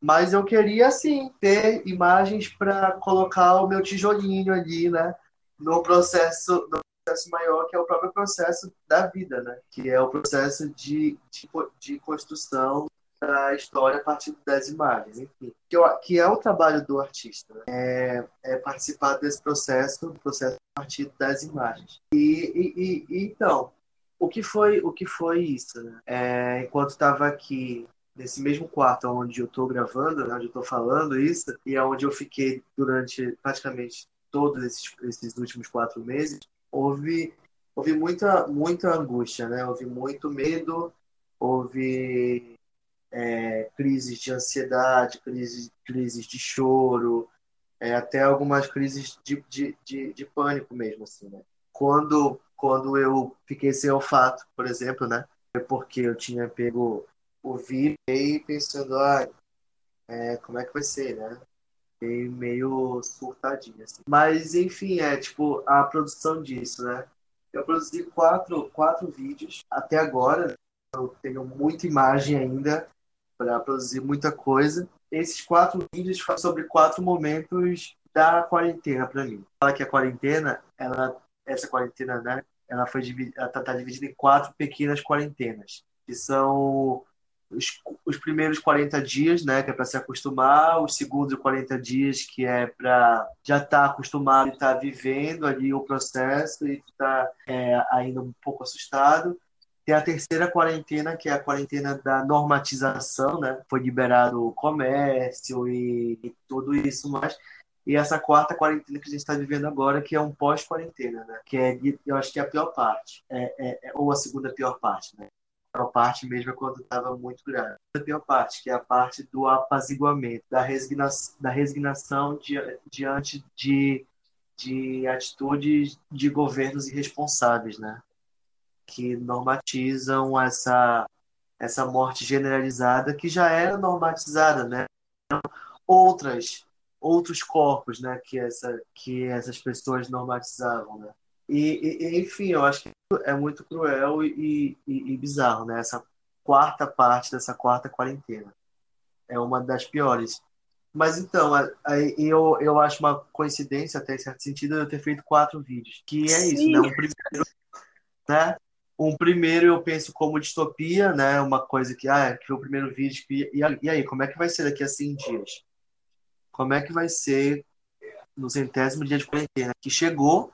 Mas eu queria, sim, ter imagens para colocar o meu tijolinho ali, né? No processo, no processo maior, que é o próprio processo da vida, né? Que é o processo de, de, de construção da história a partir das imagens, enfim. Que, que é o trabalho do artista, né? é, é, participar desse processo, processo a partir das imagens. E, e, e, então, o que foi, o que foi isso? Né? É, enquanto estava aqui nesse mesmo quarto onde eu estou gravando, né, onde eu estou falando isso, e é onde eu fiquei durante praticamente todos esses, esses últimos quatro meses, houve, houve muita, muita angústia, né? Houve muito medo, houve é, crises de ansiedade, crises, crises de choro, é, até algumas crises de, de, de, de, pânico mesmo, assim, né? Quando, quando eu fiquei sem olfato, por exemplo, né? Porque eu tinha pego o vídeo e pensando, ah, é, como é que vai ser, né? Fiquei meio surtadinho, assim. Mas, enfim, é tipo a produção disso, né? Eu produzi quatro, quatro vídeos até agora. Eu tenho muita imagem ainda para produzir muita coisa. Esses quatro vídeos falam sobre quatro momentos da quarentena para mim. Fala que a quarentena, ela, essa quarentena, né? Ela foi ela tá, tá dividida em quatro pequenas quarentenas, que são os, os primeiros 40 dias, né, que é para se acostumar, os segundos 40 dias, que é para já estar tá acostumado e estar tá vivendo ali o processo e estar tá, é, ainda um pouco assustado. Tem a terceira quarentena, que é a quarentena da normatização, né? Foi liberado o comércio e, e tudo isso mais. E essa quarta quarentena que a gente está vivendo agora, que é um pós-quarentena, né? Que é, eu acho que é a pior parte, é, é, é ou a segunda pior parte, né? A parte mesmo é quando estava muito grave. A pior parte, que é a parte do apaziguamento, da resignação, da resignação diante de, de atitudes de governos irresponsáveis, né? Que normatizam essa, essa morte generalizada que já era normatizada, né? Outras outros corpos, né, que essa que essas pessoas normatizavam, né? E, e, enfim, eu acho que é muito cruel e, e, e, bizarro, né? Essa quarta parte dessa quarta quarentena. É uma das piores. Mas então, eu, eu acho uma coincidência, até em certo sentido, eu ter feito quatro vídeos. Que é Sim. isso, né? Um primeiro, né? Um primeiro eu penso como distopia, né? Uma coisa que, ah, que foi o primeiro vídeo. Que, e, e aí, como é que vai ser daqui a 100 dias? Como é que vai ser no centésimo dia de quarentena? Que chegou,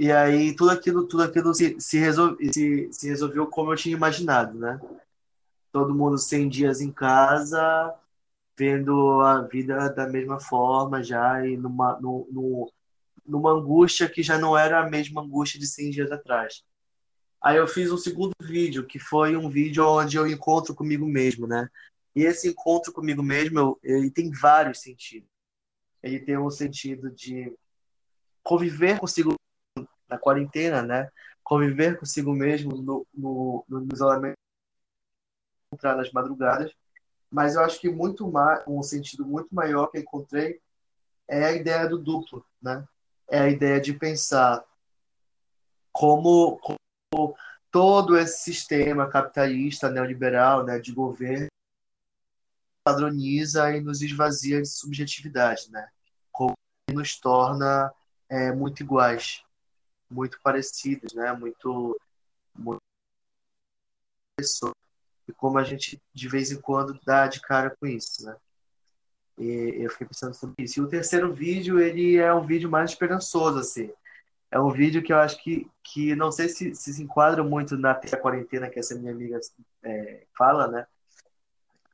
e aí tudo aquilo, tudo aquilo se, se, resolve, se, se resolveu como eu tinha imaginado, né? Todo mundo 100 dias em casa, vendo a vida da mesma forma já e numa, no, no, numa angústia que já não era a mesma angústia de 100 dias atrás. Aí eu fiz um segundo vídeo, que foi um vídeo onde eu encontro comigo mesmo, né? E esse encontro comigo mesmo, eu, ele tem vários sentidos. Ele tem um sentido de conviver consigo na quarentena, né? Conviver consigo mesmo no, no, no isolamento entrar nas madrugadas. Mas eu acho que muito mais, um sentido muito maior que encontrei é a ideia do duplo, né? É a ideia de pensar como, como todo esse sistema capitalista neoliberal, né, de governo padroniza e nos esvazia de subjetividade, né? Como nos torna é, muito iguais muito parecidos, né? Muito, muito e como a gente de vez em quando dá de cara com isso, né? E eu fiquei pensando sobre isso. E o terceiro vídeo, ele é um vídeo mais esperançoso, assim. É um vídeo que eu acho que, que não sei se, se, se enquadra muito na quarentena que essa minha amiga é, fala, né?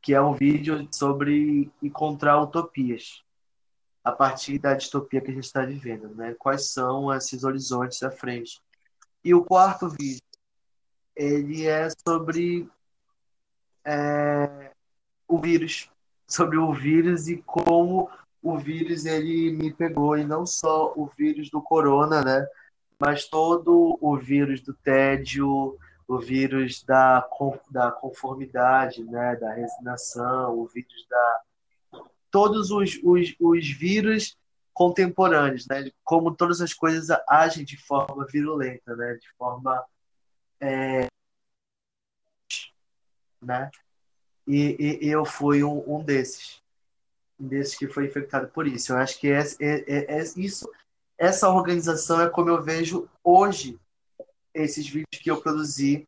Que é um vídeo sobre encontrar utopias a partir da distopia que a gente está vivendo, né? Quais são esses horizontes à frente? E o quarto vídeo, ele é sobre é, o vírus, sobre o vírus e como o vírus ele me pegou e não só o vírus do corona, né? Mas todo o vírus do tédio, o vírus da, da conformidade, né? Da resignação, o vírus da todos os, os, os vírus contemporâneos, né? Como todas as coisas agem de forma virulenta, né? De forma é, né? E, e, eu fui um, um, desses, um desses que foi infectado por isso. Eu acho que é, é, é, isso, essa organização é como eu vejo hoje esses vídeos que eu produzi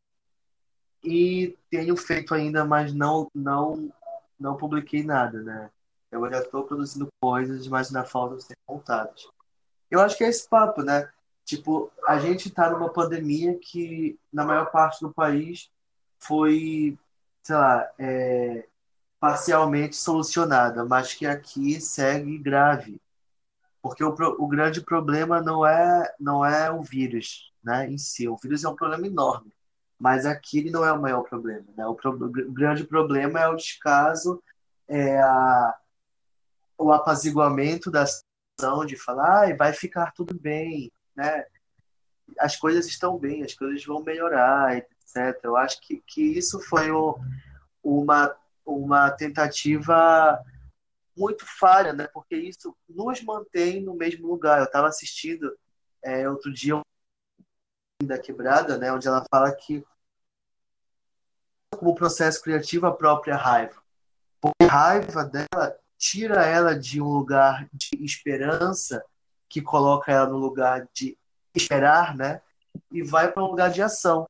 e tenho feito ainda, mas não não não publiquei nada, né? Eu ainda estou produzindo coisas, mas na falta de ser contadas. Eu acho que é esse papo, né? Tipo, a gente está numa pandemia que, na maior parte do país, foi, sei lá, é, parcialmente solucionada, mas que aqui segue grave. Porque o, o grande problema não é, não é o vírus né, em si. O vírus é um problema enorme, mas aqui ele não é o maior problema. Né? O, pro, o grande problema é o descaso, é a o apaziguamento da situação de falar, ah, vai ficar tudo bem, né? As coisas estão bem, as coisas vão melhorar, etc. Eu acho que, que isso foi o, uma, uma tentativa muito falha, né? Porque isso nos mantém no mesmo lugar. Eu estava assistindo é, outro dia da quebrada, né? Onde ela fala que como processo criativo a própria raiva. Porque a raiva dela tira ela de um lugar de esperança que coloca ela no lugar de esperar, né? E vai para um lugar de ação,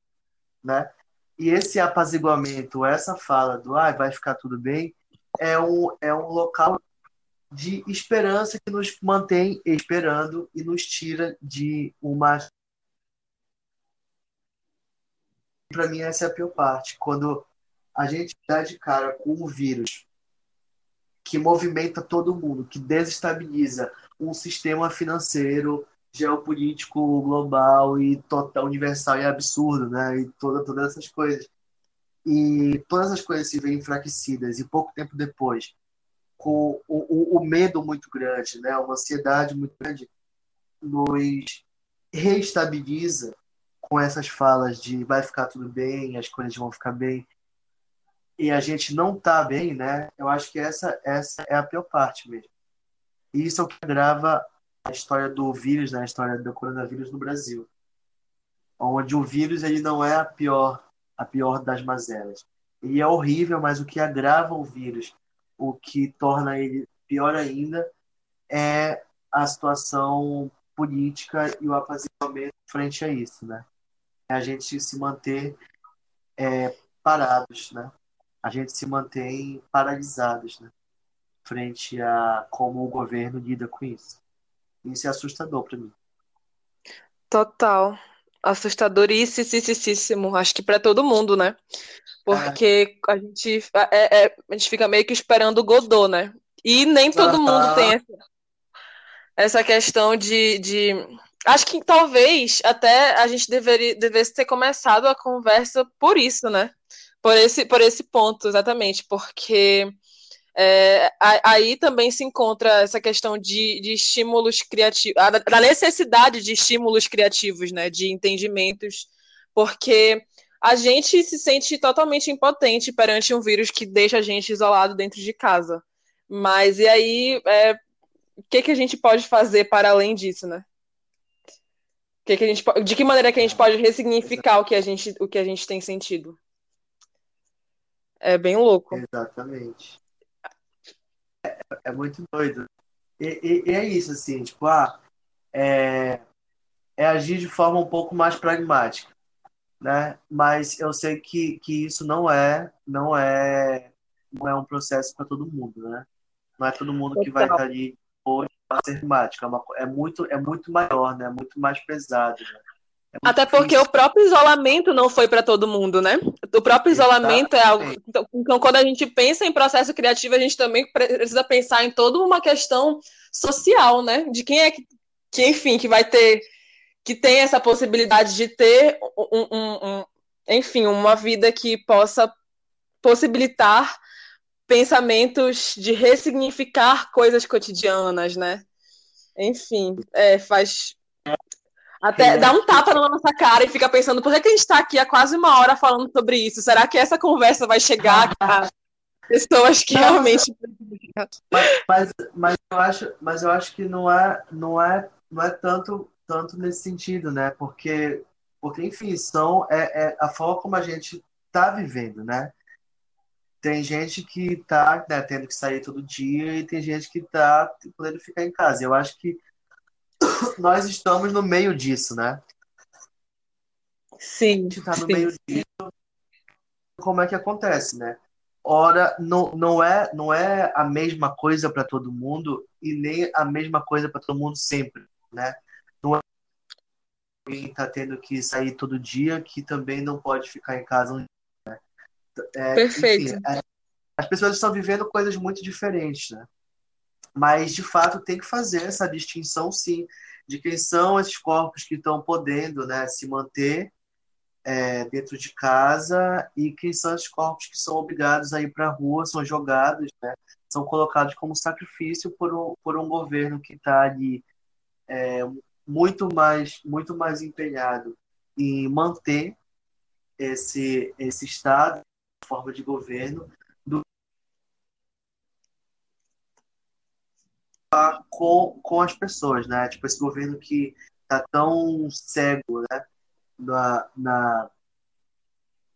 né? E esse apaziguamento, essa fala do ah, vai ficar tudo bem, é um, é um local de esperança que nos mantém esperando e nos tira de uma. Para mim, essa é a pior parte. Quando a gente dá de cara com um vírus que movimenta todo mundo, que desestabiliza um sistema financeiro, geopolítico global e total universal e absurdo, né? E toda, todas essas coisas. E todas as coisas se veem enfraquecidas e pouco tempo depois, com o, o, o medo muito grande, né? Uma ansiedade muito grande, nos reestabiliza com essas falas de vai ficar tudo bem, as coisas vão ficar bem e a gente não tá bem, né? Eu acho que essa, essa é a pior parte mesmo. E isso é o que agrava a história do vírus, né? a história do coronavírus no Brasil. Onde o vírus ele não é a pior, a pior das mazelas. Ele é horrível, mas o que agrava o vírus, o que torna ele pior ainda, é a situação política e o apaziguamento frente a isso, né? É a gente se manter é, parados, né? A gente se mantém paralisados, né? Frente a como o governo lida com isso. Isso é assustador para mim.
Total. Assustadoríssimo, acho que para todo mundo, né? Porque é. a gente é, é, a gente fica meio que esperando o Godot, né? E nem todo mundo tem essa, essa questão de, de. Acho que talvez até a gente deveria, devesse ter começado a conversa por isso, né? Por esse, por esse ponto, exatamente, porque é, aí também se encontra essa questão de, de estímulos criativos, da necessidade de estímulos criativos, né, de entendimentos, porque a gente se sente totalmente impotente perante um vírus que deixa a gente isolado dentro de casa. Mas e aí, é, o que, que a gente pode fazer para além disso, né? Que que gente, de que maneira que a gente pode ressignificar o que a gente, o que a gente tem sentido? É bem louco.
Exatamente. É, é muito doido. E, e, e, é isso, assim, tipo, ah, é, é agir de forma um pouco mais pragmática, né? Mas eu sei que, que isso não é, não é, não é um processo para todo mundo, né? Não é todo mundo que vai estar ali hoje para ser pragmático. É, uma, é, muito, é muito maior, né? É muito mais pesado, né?
É Até porque difícil. o próprio isolamento não foi para todo mundo, né? O próprio isolamento é algo. Então, então, quando a gente pensa em processo criativo, a gente também precisa pensar em toda uma questão social, né? De quem é que, que enfim, que vai ter. que tem essa possibilidade de ter um, um, um enfim, uma vida que possa possibilitar pensamentos de ressignificar coisas cotidianas, né? Enfim, é, faz até é. dá um tapa na nossa cara e fica pensando por que, que a gente está aqui há quase uma hora falando sobre isso? Será que essa conversa vai chegar a pessoas que realmente.
Mas, mas, mas, eu acho, mas eu acho que não é, não é, não é tanto, tanto nesse sentido, né? Porque, porque enfim, são, é, é a forma como a gente está vivendo, né? Tem gente que está né, tendo que sair todo dia e tem gente que está podendo ficar em casa. Eu acho que nós estamos no meio disso, né?
Sim.
A gente está no meio disso. Como é que acontece, né? Ora, não, não, é, não é a mesma coisa para todo mundo e nem a mesma coisa para todo mundo sempre, né? Não é alguém está tendo que sair todo dia que também não pode ficar em casa um dia. Né?
É, Perfeito. Enfim,
é, as pessoas estão vivendo coisas muito diferentes, né? Mas, de fato, tem que fazer essa distinção, sim, de quem são esses corpos que estão podendo né, se manter é, dentro de casa e quem são esses corpos que são obrigados a ir para a rua, são jogados, né, são colocados como sacrifício por um, por um governo que está ali é, muito mais muito mais empenhado em manter esse esse estado forma de governo do com, com as pessoas, né? Tipo, esse governo que tá tão cego, né? Na, na,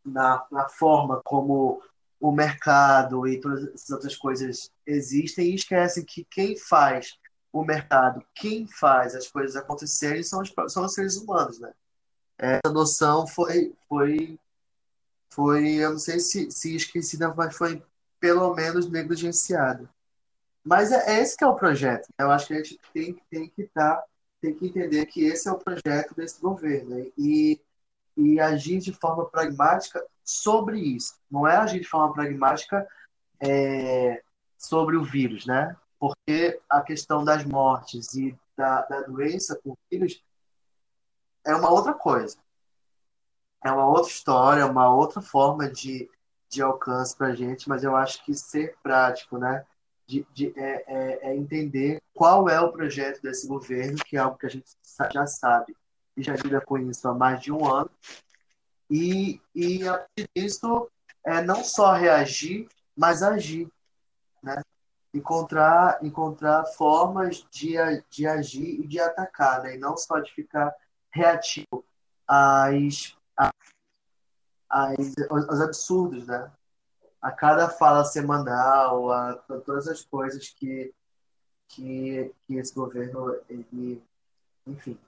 na, na forma como o mercado e todas essas outras coisas existem e esquecem que quem faz o mercado, quem faz as coisas acontecerem são os, são os seres humanos, né? Essa noção foi, foi, foi eu não sei se, se esquecida, mas foi pelo menos negligenciada. Mas é, é esse que é o projeto. Eu acho que a gente tem, tem que estar, tá, tem que entender que esse é o projeto desse governo e, e agir de forma pragmática sobre isso. Não é agir de forma pragmática é, sobre o vírus, né? Porque a questão das mortes e da, da doença com vírus é uma outra coisa. É uma outra história, uma outra forma de, de alcance para a gente, mas eu acho que ser prático, né? De, de é, é, é, entender qual é o projeto desse governo, que é algo que a gente já sabe e já lida com isso há mais de um ano, e, e a partir disso, é não só reagir, mas agir. Né? Encontrar, encontrar formas de, de agir e de atacar, né? e não só de ficar reativo às, às, aos absurdos, né? A cada fala semanal, a, a todas as coisas que, que, que esse governo, ele, enfim,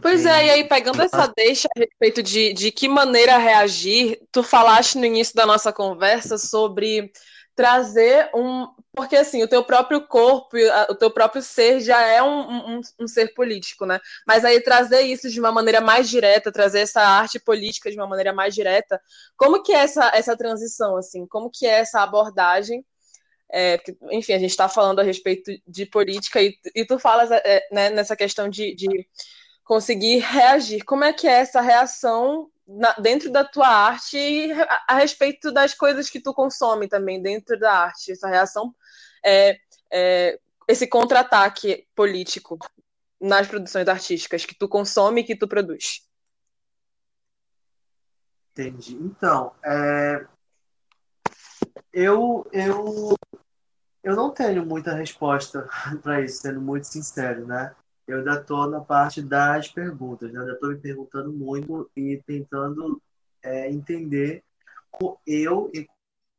Pois é, e aí pegando essa deixa a respeito de, de que maneira reagir, tu falaste no início da nossa conversa sobre trazer um. Porque assim, o teu próprio corpo, o teu próprio ser já é um, um, um, ser político, né? Mas aí trazer isso de uma maneira mais direta, trazer essa arte política de uma maneira mais direta, como que é essa, essa transição, assim? Como que é essa abordagem? É, porque, enfim, a gente está falando a respeito de política e, e tu falas é, né, nessa questão de, de conseguir reagir. Como é que é essa reação na, dentro da tua arte e a, a, respeito das coisas que tu consome também dentro da arte? Essa reação, é, é, esse contra-ataque político nas produções artísticas que tu consome e que tu produz.
Entendi. Então, é... eu, eu, eu não tenho muita resposta para isso, sendo muito sincero, né? Eu ainda estou na parte das perguntas, né? Ainda estou me perguntando muito e tentando é, entender como eu,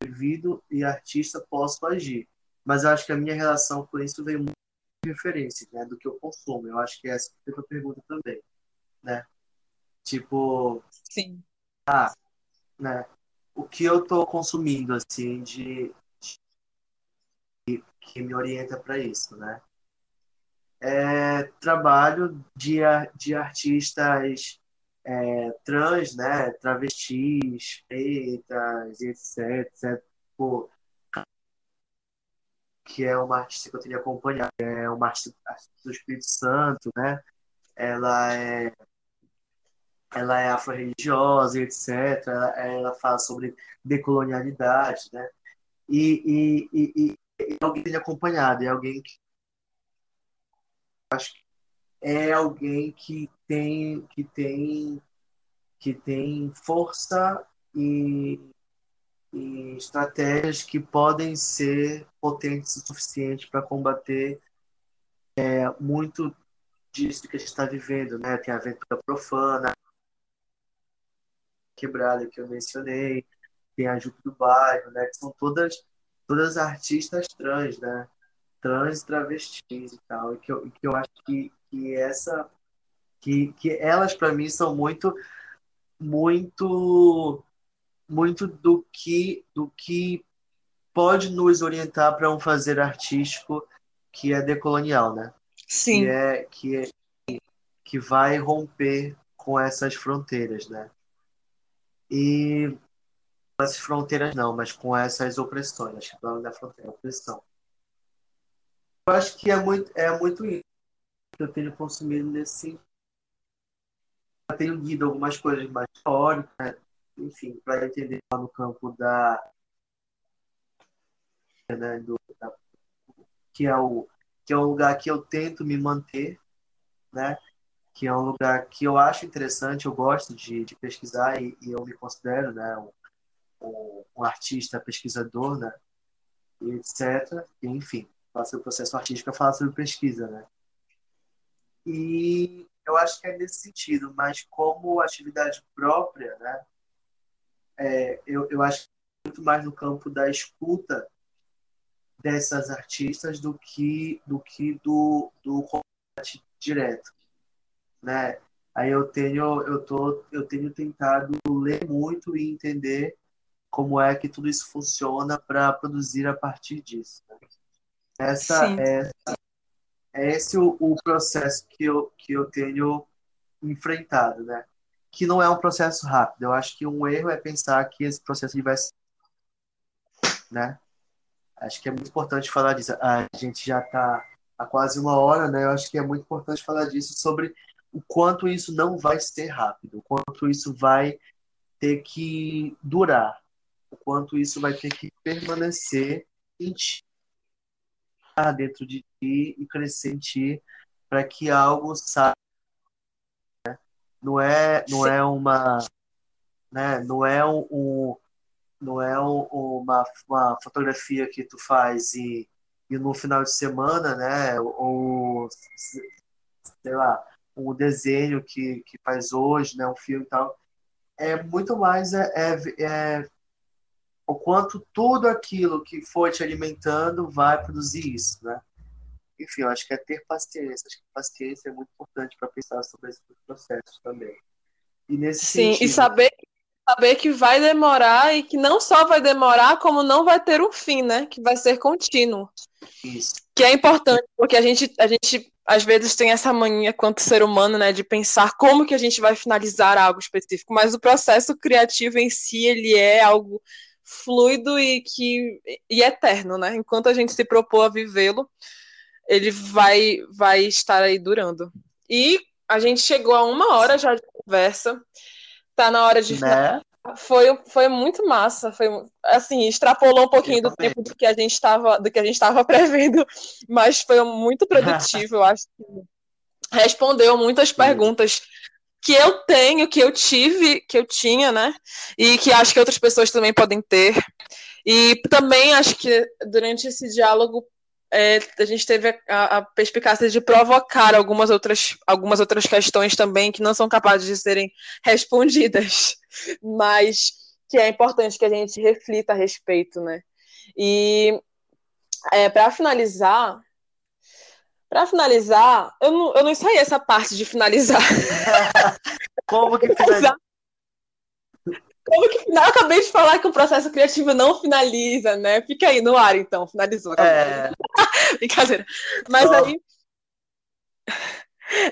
indivíduo e artista, posso agir. Mas eu acho que a minha relação com isso veio muito de referência, né? Do que eu consumo. Eu acho que essa é a pergunta também, né? Tipo...
Sim.
Ah, né? O que eu estou consumindo, assim, de, de que me orienta para isso, né? É, trabalho de, de artistas é, trans, né, travestis, pretas, etc, etc. Pô, que é uma artista que eu tenho acompanhado, é uma artista do Espírito Santo, né? Ela é ela é afro-religiosa, etc. Ela, ela fala sobre decolonialidade, né? E, e, e, e alguém tem acompanhado, é alguém que acho que é alguém que tem que tem que tem força e, e estratégias que podem ser potentes o suficiente para combater é, muito disso que a gente está vivendo, né? Tem a aventura profana, quebrada que eu mencionei, tem a Jupe do Bairro, né? Que são todas todas artistas trans, né? Trans travestis e tal, e que eu, que eu acho que, que essa que, que elas para mim são muito muito muito do que do que pode nos orientar para um fazer artístico que é decolonial, né?
Sim.
Que é que é, que vai romper com essas fronteiras, né? E essas fronteiras não, mas com essas opressões, acho que da fronteira, opressão. Eu acho que é muito, é muito isso que eu tenho consumido nesse sentido. Eu tenho lido algumas coisas mais teóricas, enfim, para entender lá no campo da, né, do, da, que é o que é um lugar que eu tento me manter, né? Que é um lugar que eu acho interessante, eu gosto de, de pesquisar e, e eu me considero, né? Um, um, um artista pesquisador, né? Etc. Enfim, falar sobre o processo artístico é falar sobre pesquisa, né? E eu acho que é nesse sentido, mas como atividade própria, né? É, eu, eu acho muito mais no campo da escuta dessas artistas do que do que do, do combate direto, né? Aí eu tenho eu tô eu tenho tentado ler muito e entender como é que tudo isso funciona para produzir a partir disso. Né? Essa, essa é esse o, o processo que eu que eu tenho enfrentado, né? Que não é um processo rápido. Eu acho que um erro é pensar que esse processo vai ser, né? Acho que é muito importante falar disso. A gente já está há quase uma hora, né? Eu acho que é muito importante falar disso sobre o quanto isso não vai ser rápido, o quanto isso vai ter que durar, o quanto isso vai ter que permanecer em ti, dentro de ti e crescer em ti para que algo saia. Né? Não é, não é uma, né? Não é um, um não é uma, uma fotografia que tu faz e, e no final de semana, né? Ou sei lá, um desenho que, que faz hoje, né? Um filme e tal. É muito mais é, é, é o quanto tudo aquilo que foi te alimentando vai produzir isso, né? Enfim, eu acho que é ter paciência. Acho que paciência é muito importante para pensar sobre esses processos também.
E nesse Sim, sentido, e saber saber que vai demorar e que não só vai demorar, como não vai ter um fim, né? Que vai ser contínuo. Isso. Que é importante, porque a gente, a gente às vezes tem essa mania quanto ser humano, né, de pensar como que a gente vai finalizar algo específico, mas o processo criativo em si, ele é algo fluido e que e eterno, né? Enquanto a gente se propor a vivê-lo, ele vai vai estar aí durando. E a gente chegou a uma hora já de conversa. Tá na hora de né? Foi, foi muito massa, foi assim, extrapolou um pouquinho do tempo do que a gente estava do que a gente estava prevendo, mas foi muito produtivo, eu acho que respondeu muitas perguntas que eu tenho, que eu tive, que eu tinha, né? E que acho que outras pessoas também podem ter. E também acho que durante esse diálogo é, a gente teve a, a, perspicácia de provocar algumas outras, algumas outras questões também que não são capazes de serem respondidas, mas que é importante que a gente reflita a respeito, né? E é, para finalizar, para finalizar, eu não, eu não ensaiei essa parte de finalizar.
Como que finalizar?
Como que final? Eu acabei de falar que o processo criativo não finaliza, né? Fica aí no ar, então, finalizou. É... Brincadeira. Mas aí.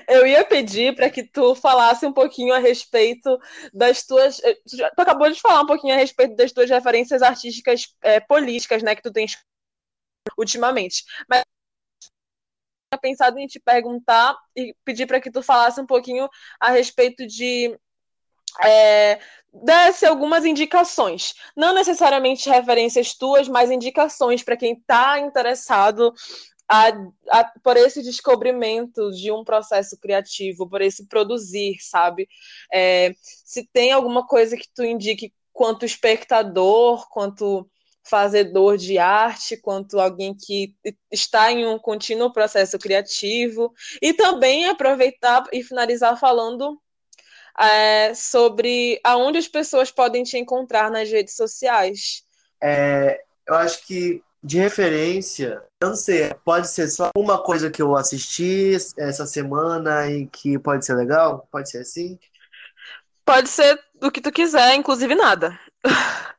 Eu ia pedir para que tu falasse um pouquinho a respeito das tuas. Eh, tu, acabou de falar um pouquinho a respeito das tuas referências artísticas é, políticas, né, que tu tens ultimamente. Mas eu pensado em te perguntar e pedir para que tu falasse um pouquinho a respeito de é, desse algumas indicações. Não necessariamente referências tuas, mas indicações para quem está interessado a, a, por esse descobrimento de um processo criativo, por esse produzir, sabe? É, se tem alguma coisa que tu indique quanto espectador, quanto fazedor de arte, quanto alguém que está em um contínuo processo criativo, e também aproveitar e finalizar falando é, sobre aonde as pessoas podem te encontrar nas redes sociais.
É, eu acho que de referência, eu não sei, pode ser só uma coisa que eu assisti essa semana e que pode ser legal? Pode ser assim?
Pode ser o que tu quiser, inclusive nada.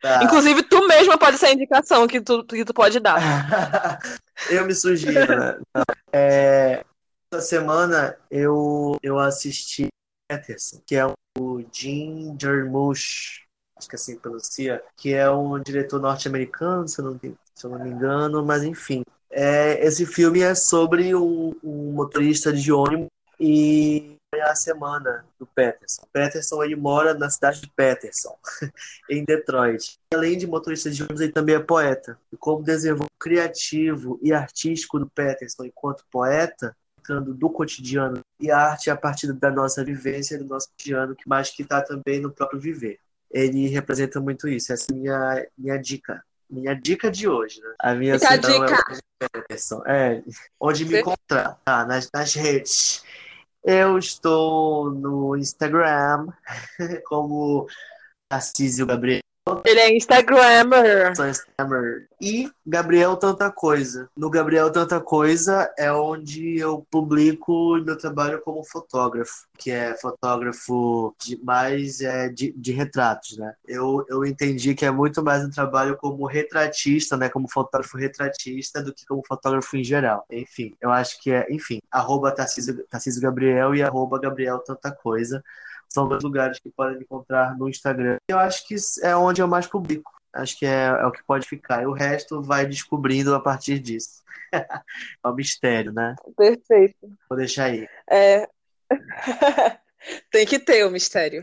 Tá. Inclusive, tu mesma pode ser a indicação que tu, que tu pode dar.
eu me sugiro, né? É, essa semana eu, eu assisti Peterson, que é o Jim Jarmusch, acho que assim pronuncia, que é um diretor norte-americano, se, se eu não me engano, mas enfim. É, esse filme é sobre um, um motorista de ônibus e é a semana do Peterson. Peterson ele mora na cidade de Peterson, em Detroit. Além de motorista de ônibus, ele também é poeta. E como desenvolvimento criativo e artístico do Peterson enquanto poeta, do cotidiano e a arte a partir da nossa vivência, do nosso cotidiano, mas que está também no próprio viver. ele representa muito isso. Essa é a minha, minha dica. Minha dica de hoje, né? A minha
a dica.
É, é, onde me encontrar, tá? Nas, nas redes. Eu estou no Instagram como Tarcísio Gabriel.
Ele é Instagrammer.
Sou Instagrammer. E Gabriel Tanta Coisa. No Gabriel Tanta Coisa é onde eu publico meu trabalho como fotógrafo, que é fotógrafo de, mais é, de, de retratos, né? Eu, eu entendi que é muito mais um trabalho como retratista, né? Como fotógrafo retratista do que como fotógrafo em geral. Enfim, eu acho que é, enfim, arroba Tarcísio, Tarcísio Gabriel e arroba Gabriel Tanta Coisa são dois lugares que podem encontrar no Instagram. Eu acho que é onde eu mais publico. Acho que é, é o que pode ficar. E o resto vai descobrindo a partir disso. é um mistério, né?
Perfeito.
Vou deixar aí.
É. Tem que ter o mistério.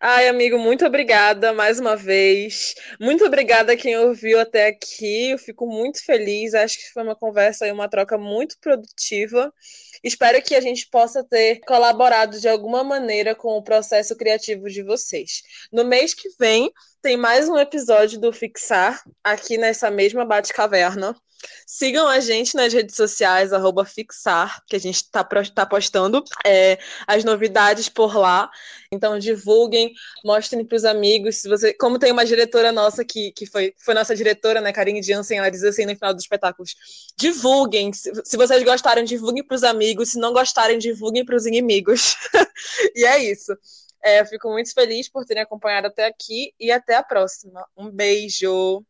Ai, amigo, muito obrigada mais uma vez. Muito obrigada a quem ouviu até aqui. Eu fico muito feliz. Acho que foi uma conversa e uma troca muito produtiva. Espero que a gente possa ter colaborado de alguma maneira com o processo criativo de vocês. No mês que vem, tem mais um episódio do Fixar, aqui nessa mesma Bate-Caverna. Sigam a gente nas redes sociais, fixar, que a gente está tá postando é, as novidades por lá. Então divulguem, mostrem para os amigos. Se você, como tem uma diretora nossa que, que foi, foi nossa diretora, né, Karine Jansen, ela diz assim no final dos espetáculos: divulguem. Se, se vocês gostarem, divulguem para os amigos. Se não gostarem, divulguem para os inimigos. e é isso. É, eu fico muito feliz por terem acompanhado até aqui e até a próxima. Um beijo!